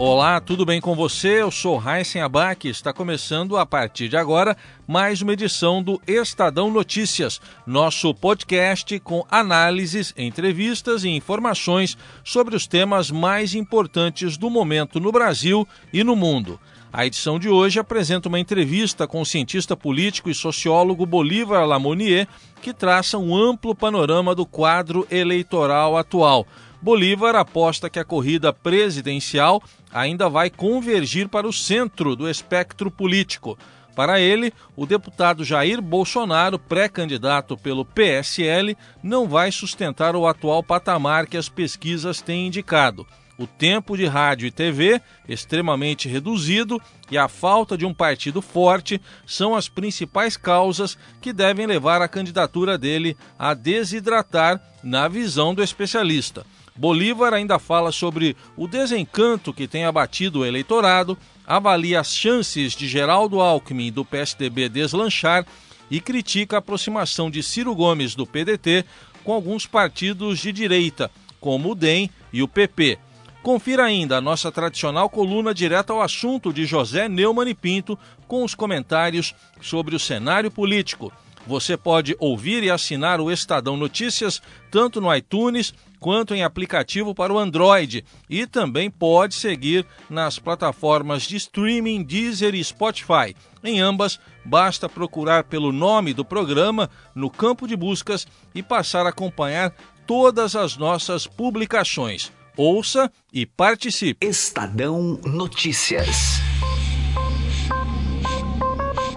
Olá, tudo bem com você? Eu sou Raíssen Abac. Está começando a partir de agora mais uma edição do Estadão Notícias, nosso podcast com análises, entrevistas e informações sobre os temas mais importantes do momento no Brasil e no mundo. A edição de hoje apresenta uma entrevista com o cientista político e sociólogo Bolívar Lamonier, que traça um amplo panorama do quadro eleitoral atual. Bolívar aposta que a corrida presidencial ainda vai convergir para o centro do espectro político. Para ele, o deputado Jair Bolsonaro, pré-candidato pelo PSL, não vai sustentar o atual patamar que as pesquisas têm indicado. O tempo de rádio e TV, extremamente reduzido, e a falta de um partido forte são as principais causas que devem levar a candidatura dele a desidratar, na visão do especialista. Bolívar ainda fala sobre o desencanto que tem abatido o eleitorado, avalia as chances de Geraldo Alckmin do PSDB deslanchar e critica a aproximação de Ciro Gomes do PDT com alguns partidos de direita, como o DEM e o PP. Confira ainda a nossa tradicional coluna direta ao assunto de José Neumann e Pinto com os comentários sobre o cenário político. Você pode ouvir e assinar o Estadão Notícias tanto no iTunes quanto em aplicativo para o Android e também pode seguir nas plataformas de streaming Deezer e Spotify. Em ambas, basta procurar pelo nome do programa no campo de buscas e passar a acompanhar todas as nossas publicações. Ouça e participe. Estadão Notícias.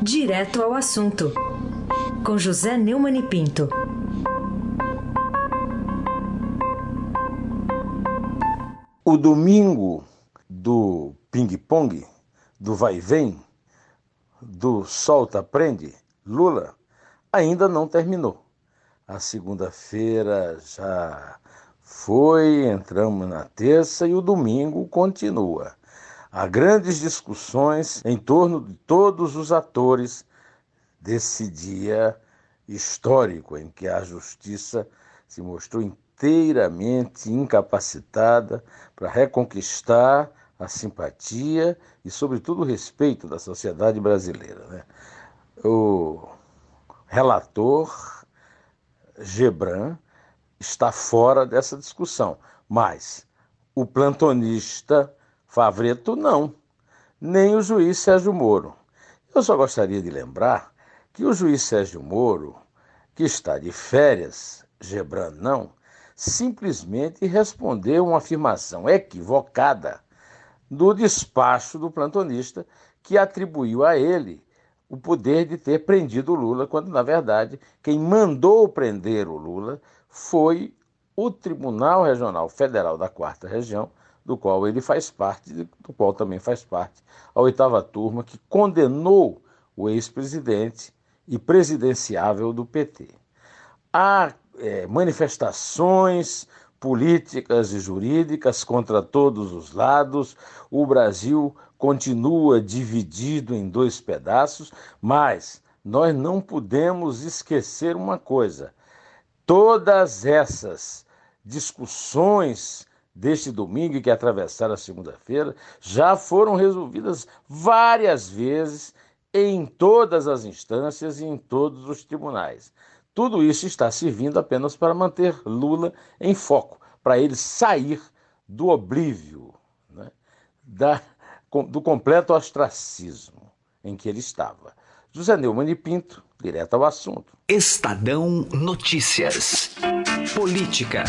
Direto ao assunto. Com José Neumann e Pinto. O domingo do ping-pong, do vai-vem, do solta-prende, Lula, ainda não terminou. A segunda-feira já foi, entramos na terça e o domingo continua. Há grandes discussões em torno de todos os atores desse dia histórico em que a justiça se mostrou inteiramente incapacitada para reconquistar a simpatia e, sobretudo, o respeito da sociedade brasileira. Né? O relator Gebran está fora dessa discussão, mas o plantonista Favreto não, nem o juiz Sérgio Moro. Eu só gostaria de lembrar que o juiz Sérgio Moro, que está de férias, Gebran não, simplesmente respondeu uma afirmação equivocada do despacho do plantonista que atribuiu a ele o poder de ter prendido Lula, quando na verdade quem mandou prender o Lula foi o Tribunal Regional Federal da Quarta Região, do qual ele faz parte, do qual também faz parte a oitava turma que condenou o ex-presidente e presidenciável do PT. A é, manifestações políticas e jurídicas contra todos os lados. O Brasil continua dividido em dois pedaços, mas nós não podemos esquecer uma coisa: todas essas discussões deste domingo que atravessaram a segunda-feira já foram resolvidas várias vezes em todas as instâncias e em todos os tribunais. Tudo isso está servindo apenas para manter Lula em foco, para ele sair do oblívio, né, da, do completo ostracismo em que ele estava. José Neumann e Pinto, direto ao assunto. Estadão Notícias. Política.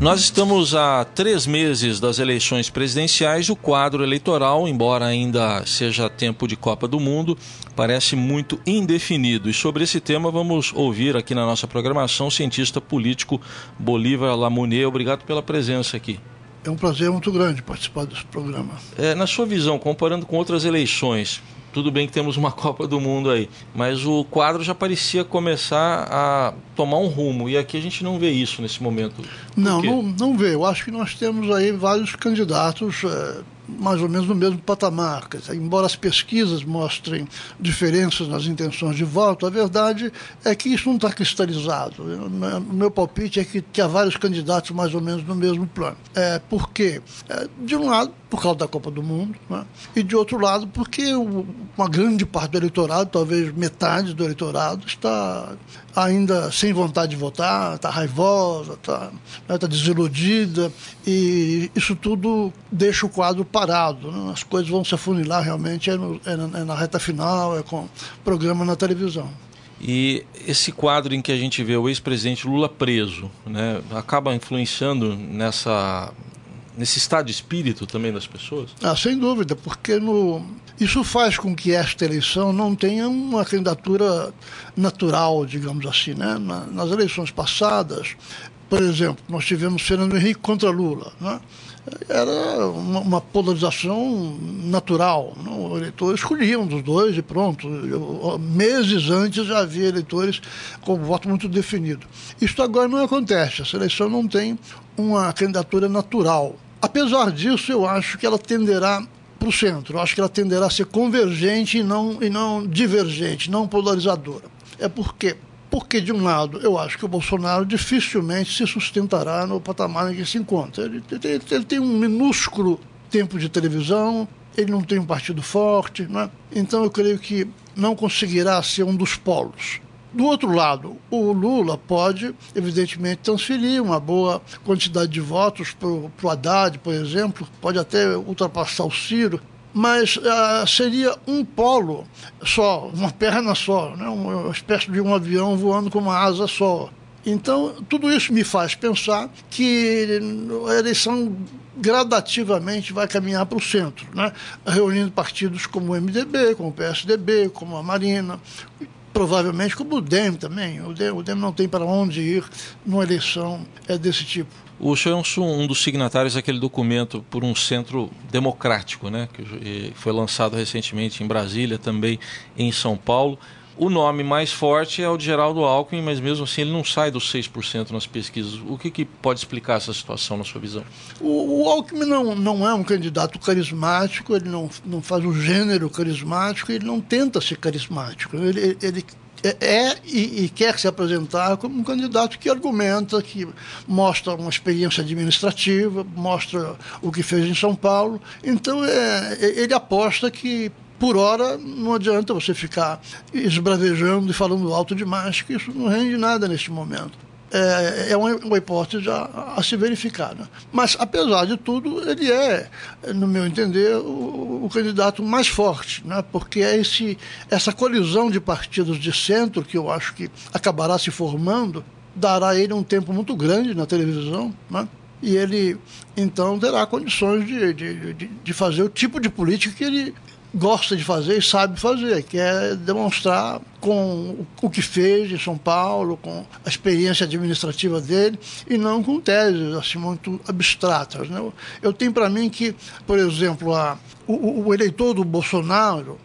Nós estamos a três meses das eleições presidenciais. O quadro eleitoral, embora ainda seja tempo de Copa do Mundo, parece muito indefinido. E sobre esse tema vamos ouvir aqui na nossa programação o cientista político Bolívar Lamounier. Obrigado pela presença aqui. É um prazer muito grande participar desse programa. É, na sua visão, comparando com outras eleições, tudo bem que temos uma Copa do Mundo aí, mas o quadro já parecia começar a tomar um rumo e aqui a gente não vê isso nesse momento. Não, não, não vê. Eu acho que nós temos aí vários candidatos. É mais ou menos no mesmo patamar. embora as pesquisas mostrem diferenças nas intenções de voto, a verdade é que isso não está cristalizado. O meu palpite é que, que há vários candidatos mais ou menos no mesmo plano. É, por quê? É, de um lado, por causa da Copa do Mundo, né? e de outro lado, porque uma grande parte do eleitorado, talvez metade do eleitorado, está ainda sem vontade de votar, está raivosa, está né, tá desiludida, e isso tudo deixa o quadro parado. Né? As coisas vão se afunilar realmente é, no, é, na, é na reta final, é com programa na televisão. E esse quadro em que a gente vê o ex-presidente Lula preso, né, acaba influenciando nessa nesse estado de espírito também das pessoas? Ah, sem dúvida, porque no, isso faz com que esta eleição não tenha uma candidatura natural, digamos assim. Né? nas eleições passadas, por exemplo, nós tivemos Fernando Henrique contra Lula. Né? Era uma, uma polarização natural. Né? O eleitor escolhia um dos dois e pronto. Eu, meses antes já havia eleitores com voto muito definido. Isso agora não acontece. Essa eleição não tem uma candidatura natural. Apesar disso, eu acho que ela tenderá para o centro. Eu acho que ela tenderá a ser convergente e não, e não divergente, não polarizadora. É porque porque, de um lado, eu acho que o Bolsonaro dificilmente se sustentará no patamar em que se encontra. Ele, ele, ele tem um minúsculo tempo de televisão, ele não tem um partido forte, né? então eu creio que não conseguirá ser um dos polos. Do outro lado, o Lula pode, evidentemente, transferir uma boa quantidade de votos para o Haddad, por exemplo, pode até ultrapassar o Ciro, mas uh, seria um polo só, uma perna só, né? uma espécie de um avião voando com uma asa só. Então, tudo isso me faz pensar que a eleição gradativamente vai caminhar para o centro, né? reunindo partidos como o MDB, como o PSDB, como a Marina, provavelmente como o DEM também. O DEM, o DEM não tem para onde ir numa eleição é, desse tipo. O senhor é um dos signatários daquele documento por um centro democrático, né, que foi lançado recentemente em Brasília, também em São Paulo. O nome mais forte é o de Geraldo Alckmin, mas mesmo assim ele não sai dos 6% nas pesquisas. O que, que, pode explicar essa situação na sua visão? O, o Alckmin não, não é um candidato carismático, ele não, não faz o gênero carismático, ele não tenta ser carismático. Ele, ele é, é e, e, quer se apresentar como um candidato que argumenta, que mostra uma experiência administrativa, mostra o que fez em São Paulo. Então é, ele aposta que por hora, não adianta você ficar esbravejando e falando alto demais, que isso não rende nada neste momento. É, é uma, uma, hipótese a, a, se verificar. Né? Mas, apesar de tudo, ele é, no meu entender, o, o candidato mais forte, né? porque é esse, essa colisão de partidos de centro, que eu acho que acabará se formando, dará a ele um tempo muito grande na televisão. Né? e ele então terá condições de, de, de, fazer o tipo de política que ele gosta de fazer e sabe fazer, que é demonstrar com o que fez em São Paulo, com a experiência administrativa dele, e não com teses assim muito abstratas. Né? Eu tenho para mim que, por exemplo, a, o, o, eleitor do Bolsonaro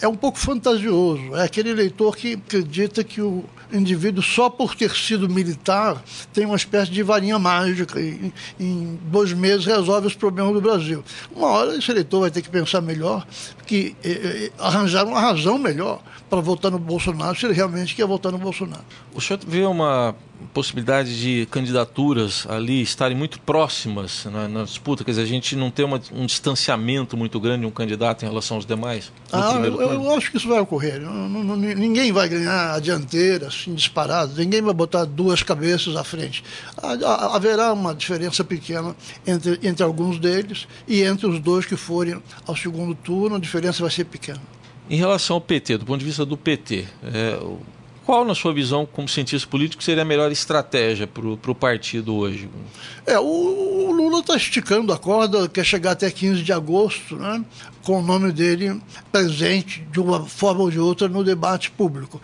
é um pouco fantasioso, é aquele eleitor que acredita que o indivíduo, só por ter sido militar, tem uma espécie de varinha mágica e em dois meses resolve os problemas do Brasil. Uma hora esse eleitor vai ter que pensar melhor, que eh, eh, arranjar uma razão melhor para votar no Bolsonaro, se ele realmente quer votar no Bolsonaro. O senhor vê uma possibilidade de candidaturas ali estarem muito próximas na, na disputa? Quer dizer, a gente não tem uma, um distanciamento muito grande de um candidato em relação aos demais? Ah, eu, eu, acho que isso vai ocorrer. Não, não, ninguém vai ganhar a dianteira, assim, disparado. Ninguém vai botar duas cabeças à frente. Haverá uma diferença pequena entre, entre alguns deles e entre os dois que forem ao segundo turno, a diferença vai ser pequena. Em relação ao PT, do ponto de vista do PT, é, qual, na sua visão, como cientista político, seria a melhor estratégia para o partido hoje? É, o, o Lula está esticando a corda, quer chegar até 15 de agosto, né, com o nome dele presente de uma forma ou de outra no debate público.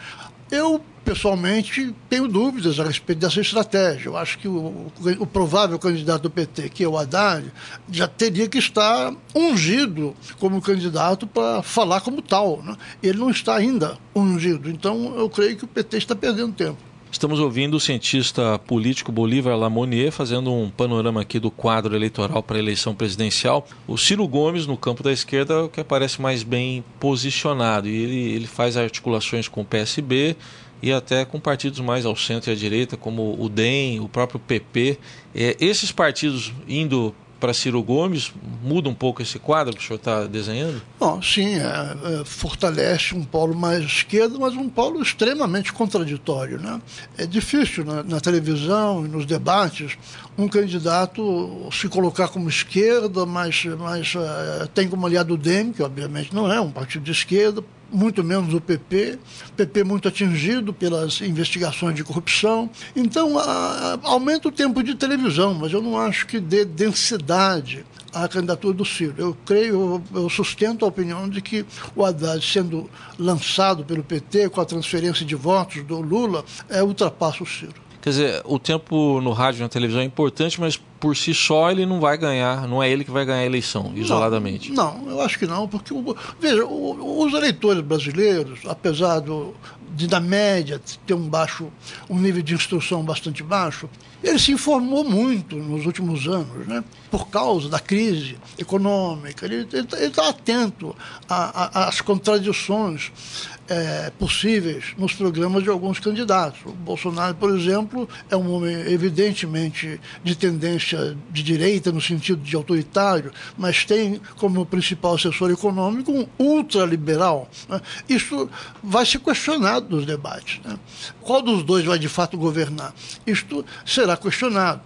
Eu pessoalmente, tenho dúvidas a respeito dessa estratégia. Eu acho que o, o provável candidato do PT, que é o Haddad, já teria que estar ungido como candidato para falar como tal. Né? Ele não está ainda ungido. Então, eu creio que o PT está perdendo tempo. Estamos ouvindo o cientista político Bolívar Lamonier fazendo um panorama aqui do quadro eleitoral para a eleição presidencial. O Ciro Gomes, no campo da esquerda, é o que aparece mais bem posicionado. E ele, ele faz articulações com o PSB e até com partidos mais ao centro e à direita, como o DEM, o próprio PP. É, esses partidos indo para Ciro Gomes muda um pouco esse quadro que o senhor está desenhando? Bom, sim, é, é, fortalece um polo mais esquerdo, mas um polo extremamente contraditório. Né? É difícil na, na televisão e nos debates um candidato se colocar como esquerda, mas, mas uh, tem como aliado o DEM, que obviamente não é um partido de esquerda, muito menos o PP, PP muito atingido pelas investigações de corrupção. Então, a, aumenta o tempo de televisão, mas eu não acho que dê densidade à candidatura do Ciro. Eu creio, eu, eu sustento a opinião de que o Haddad, sendo lançado pelo PT com a transferência de votos do Lula, é, ultrapassa o Ciro. Quer dizer, o tempo no rádio e na televisão é importante, mas por si só ele não vai ganhar, não é ele que vai ganhar a eleição, isoladamente. Não, não eu acho que não, porque, veja, os eleitores brasileiros, apesar do, de, da média ter um baixo, um nível de instrução bastante baixo, ele se informou muito nos últimos anos, né? por causa da crise econômica. Ele está atento às contradições é, possíveis nos programas de alguns candidatos. O Bolsonaro, por exemplo, é um homem evidentemente de tendência de direita, no sentido de autoritário, mas tem como principal assessor econômico um ultraliberal. Né? Isso vai ser questionado nos debates. Né? Qual dos dois vai de fato governar? Isto será questionado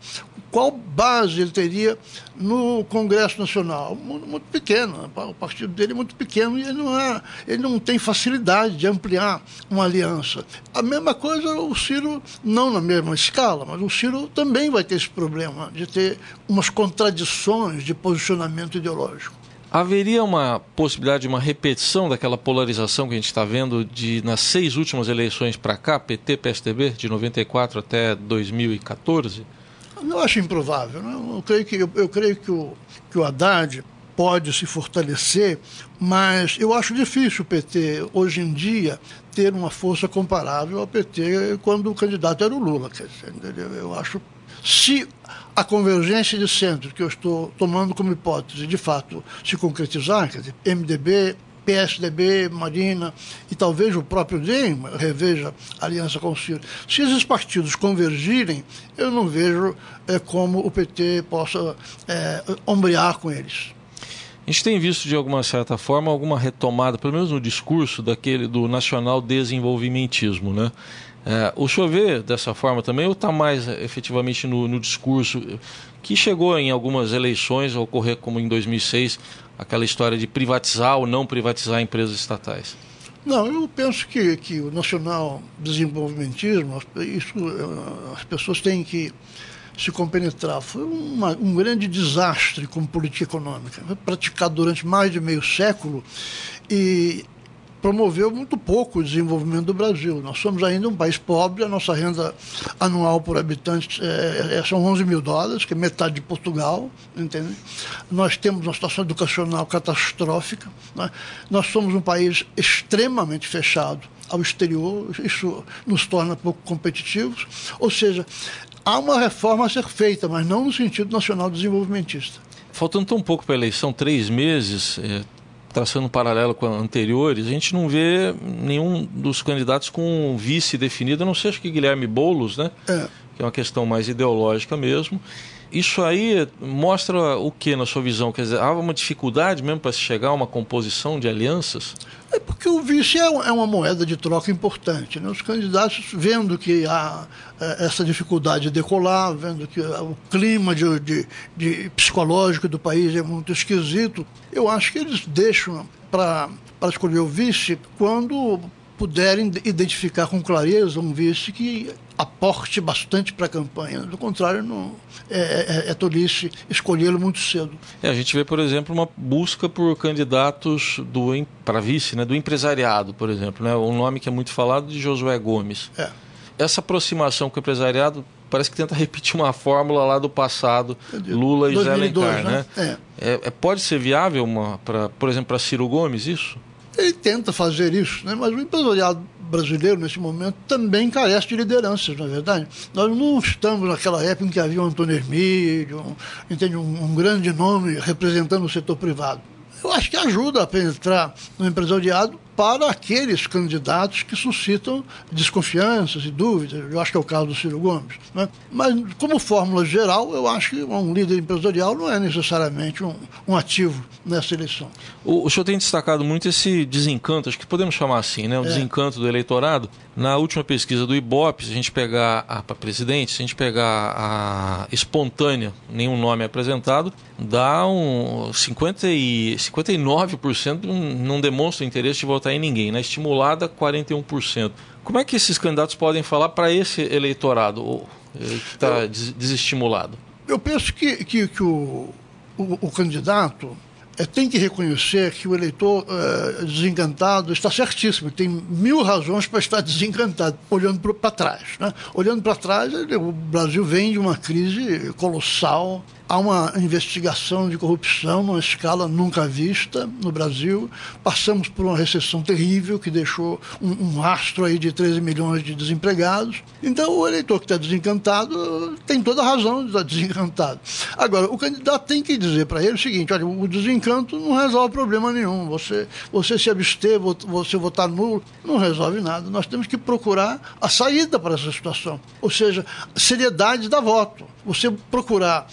qual base ele teria no Congresso Nacional? Muito, muito, pequeno, o partido dele é muito pequeno e ele não, é, ele não tem facilidade de ampliar uma aliança. A mesma coisa o Ciro, não na mesma escala, mas o Ciro também vai ter esse problema de ter umas contradições de posicionamento ideológico. Haveria uma possibilidade de uma repetição daquela polarização que a gente está vendo de nas seis últimas eleições para cá, PT, PSDB, de 94 até 2014? Eu acho improvável. Né? Eu creio que, eu, eu creio que o, que o Haddad pode se fortalecer, mas eu acho difícil o PT, hoje em dia, ter uma força comparável ao PT quando o candidato era o Lula. Quer dizer, eu acho. Se a convergência de centro que eu estou tomando como hipótese de fato se concretizar, quer dizer, MDB, PSDB, Marina e talvez o próprio DEM reveja a aliança com o Ciro. Se esses partidos convergirem, eu não vejo é, como o PT possa é, ombrear com eles. A gente tem visto de alguma certa forma alguma retomada, pelo menos no discurso daquele do nacional desenvolvimentismo, né? É, o vê dessa forma também ou está mais efetivamente no, no, discurso que chegou em algumas eleições a ocorrer como em 2006 aquela história de privatizar ou não privatizar empresas estatais? Não, eu penso que, que o nacional desenvolvimentismo, isso, eh, as pessoas têm que se compenetrar. Foi uma, um grande desastre como política econômica, praticado durante mais de meio século e promoveu muito pouco o desenvolvimento do Brasil. Nós somos ainda um país pobre, a nossa renda anual por habitante é, é, são 11 mil dólares, que é metade de Portugal, entende? Nós temos uma situação educacional catastrófica, né? nós somos um país extremamente fechado ao exterior, isso nos torna pouco competitivos, ou seja, há uma reforma a ser feita, mas não no sentido nacional desenvolvimentista. Faltando tão pouco para a eleição, três meses, é, traçando um paralelo com anteriores, a gente não vê nenhum dos candidatos com vice definido, a não ser acho que Guilherme Boulos, né? É. Que é uma questão mais ideológica mesmo. Isso aí mostra o que na sua visão? Quer dizer, há uma dificuldade mesmo para se chegar a uma composição de alianças? É porque o vice é, é uma moeda de troca importante. Né? Os candidatos, vendo que há é, essa dificuldade de decolar, vendo que o clima de, de, de psicológico do país é muito esquisito, eu acho que eles deixam para escolher o vice quando puderem identificar com clareza um vice que aporte bastante para a campanha. Do contrário, não, é, é, é tolice escolhê-lo muito cedo. É, a gente vê, por exemplo, uma busca por candidatos para vice, né, do empresariado, por exemplo. Né, um nome que é muito falado de Josué Gomes. É. Essa aproximação com o empresariado parece que tenta repetir uma fórmula lá do passado, Lula e 2002, Zé Alencar, né? né? É. É, é. pode ser viável, uma, pra, por exemplo, para Ciro Gomes isso? Ele tenta fazer isso, né? mas o empresariado brasileiro, nesse momento, também carece de lideranças, na é verdade. Nós não estamos naquela época em que havia um Antônio Hermílio, um, entende, um, um grande nome representando o setor privado. Eu acho que ajuda a penetrar no empresariado para aqueles candidatos que suscitam desconfianças e dúvidas. Eu acho que é o caso do Ciro Gomes. Né? Mas, como fórmula geral, eu acho que um líder empresarial não é necessariamente um, um ativo nessa eleição. O, o, senhor tem destacado muito esse desencanto, acho que podemos chamar assim, né? o é. desencanto do eleitorado. Na última pesquisa do Ibope, se a gente pegar a para presidente, se a gente pegar a espontânea, nenhum nome é apresentado, dá um 50 e, 59% não demonstra interesse de votar em ninguém. Na estimulada, 41%. Como é que esses candidatos podem falar para esse eleitorado que está desestimulado? Eu penso que, que, que o, o, o candidato é, tem que reconhecer que o eleitor é, desencantado está certíssimo, tem mil razões para estar desencantado, olhando para trás. Né? Olhando para trás, o Brasil vem de uma crise colossal Há uma investigação de corrupção numa escala nunca vista no Brasil. Passamos por uma recessão terrível que deixou um, um rastro aí de 13 milhões de desempregados. Então, o eleitor que está desencantado tem toda a razão de estar desencantado. Agora, o candidato tem que dizer para ele o seguinte: olha, o desencanto não resolve problema nenhum. Você, você se abster, você votar nulo, não resolve nada. Nós temos que procurar a saída para essa situação. Ou seja, seriedade da voto. Você procurar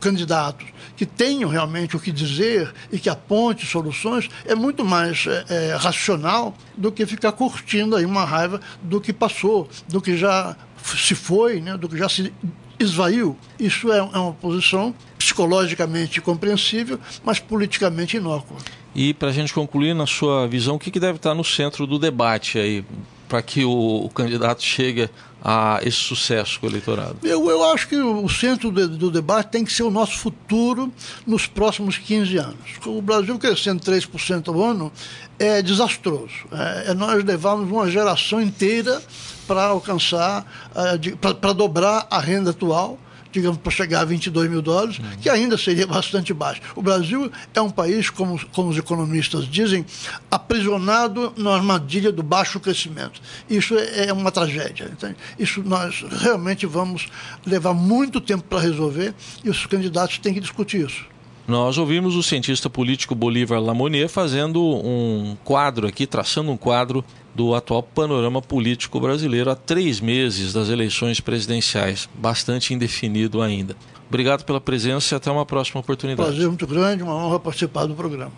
candidatos que tenham realmente o que dizer e que aponte soluções é muito mais é, é, racional do que ficar curtindo aí uma raiva do que passou, do que já se foi, né, do que já se esvaiu. Isso é, é uma posição psicologicamente compreensível, mas politicamente inócua. E para a gente concluir, na sua visão, o que, que deve estar no centro do debate aí para que o, o, candidato chegue a esse sucesso com o eleitorado? Eu, eu acho que o centro do, do, debate tem que ser o nosso futuro nos próximos 15 anos. O Brasil crescendo 3% ao ano é desastroso. É, é nós levarmos uma geração inteira para alcançar, é, para dobrar a renda atual digamos, para chegar a 22 mil dólares, uhum. que ainda seria bastante baixo. O Brasil é um país, como, como os economistas dizem, aprisionado na armadilha do baixo crescimento. Isso é, é uma tragédia. Entende? Isso nós realmente vamos levar muito tempo para resolver e os candidatos têm que discutir isso. Nós ouvimos o cientista político Bolívar Lamonier fazendo um quadro aqui, traçando um quadro do atual panorama político brasileiro há três meses das eleições presidenciais, bastante indefinido ainda. Obrigado pela presença e até uma próxima oportunidade. Prazer muito grande, uma honra participar do programa.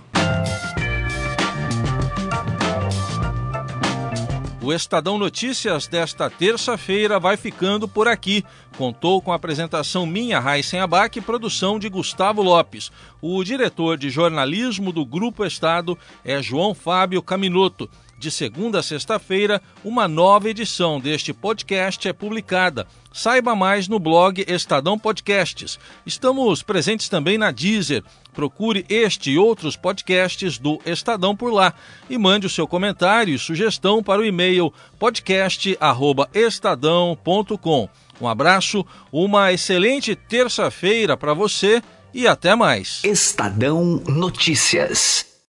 O Estadão Notícias desta terça-feira vai ficando por aqui. Contou com a apresentação minha, Raíssen Abac, e produção de Gustavo Lopes. O diretor de jornalismo do Grupo Estado é João Fábio Caminoto. De segunda a sexta-feira, uma nova edição deste podcast é publicada. Saiba mais no blog Estadão Podcasts. Estamos presentes também na Deezer. Procure este e outros podcasts do Estadão por lá e mande o seu comentário e sugestão para o e-mail podcast@estadão.com. Um abraço, uma excelente terça-feira para você e até mais. Estadão Notícias.